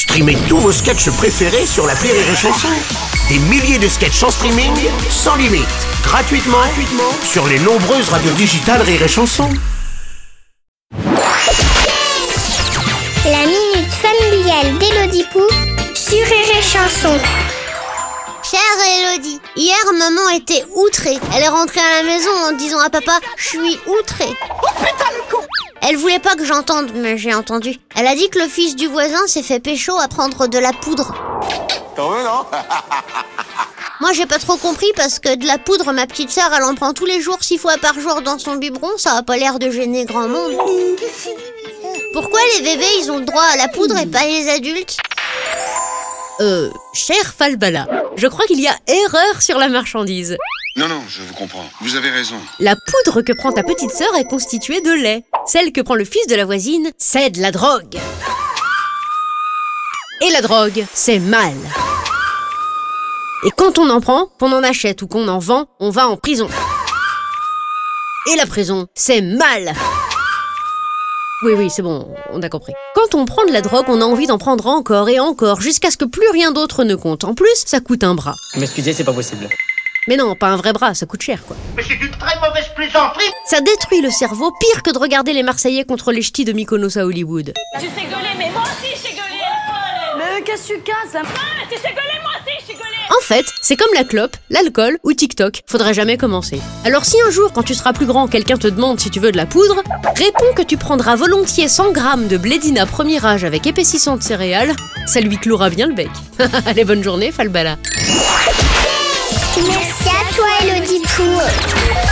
Streamez tous vos sketchs préférés sur la Rire et Chanson. Des milliers de sketchs en streaming, sans limite, gratuitement, gratuitement sur les nombreuses radios digitales Rire et Chanson. La minute familiale d'Élodie Pou sur Rire et Chanson. Chère Elodie, hier maman était outrée. Elle est rentrée à la maison en disant à papa Je suis outrée. Elle voulait pas que j'entende, mais j'ai entendu. Elle a dit que le fils du voisin s'est fait pécho à prendre de la poudre. T'en veux, non Moi j'ai pas trop compris parce que de la poudre, ma petite sœur, elle en prend tous les jours, six fois par jour dans son biberon, ça a pas l'air de gêner grand monde. Pourquoi les bébés ils ont le droit à la poudre et pas les adultes? Euh, cher Falbala, je crois qu'il y a erreur sur la marchandise. Non, non, je vous comprends. Vous avez raison. La poudre que prend ta petite sœur est constituée de lait. Celle que prend le fils de la voisine, c'est de la drogue. Et la drogue, c'est mal. Et quand on en prend, qu'on en achète ou qu'on en vend, on va en prison. Et la prison, c'est mal. Oui, oui, c'est bon, on a compris. Quand on prend de la drogue, on a envie d'en prendre encore et encore, jusqu'à ce que plus rien d'autre ne compte. En plus, ça coûte un bras. M'excusez, c'est pas possible. Mais non, pas un vrai bras, ça coûte cher, quoi. Mais c'est une très mauvaise plaisanterie Ça détruit le cerveau pire que de regarder les Marseillais contre les ch'tis de Mykonos à Hollywood. Tu sais gueuler, mais moi aussi je sais gueuler Mais qu'est-ce que tu casses là? Ah, tu sais gueuler, moi aussi je sais gueuler En fait, c'est comme la clope, l'alcool ou TikTok, faudrait jamais commencer. Alors si un jour, quand tu seras plus grand, quelqu'un te demande si tu veux de la poudre, réponds que tu prendras volontiers 100 grammes de blédina premier âge avec épaississant de céréales, ça lui clouera bien le bec. Allez, bonne journée, Falbala. Merci à toi Élodie Pou.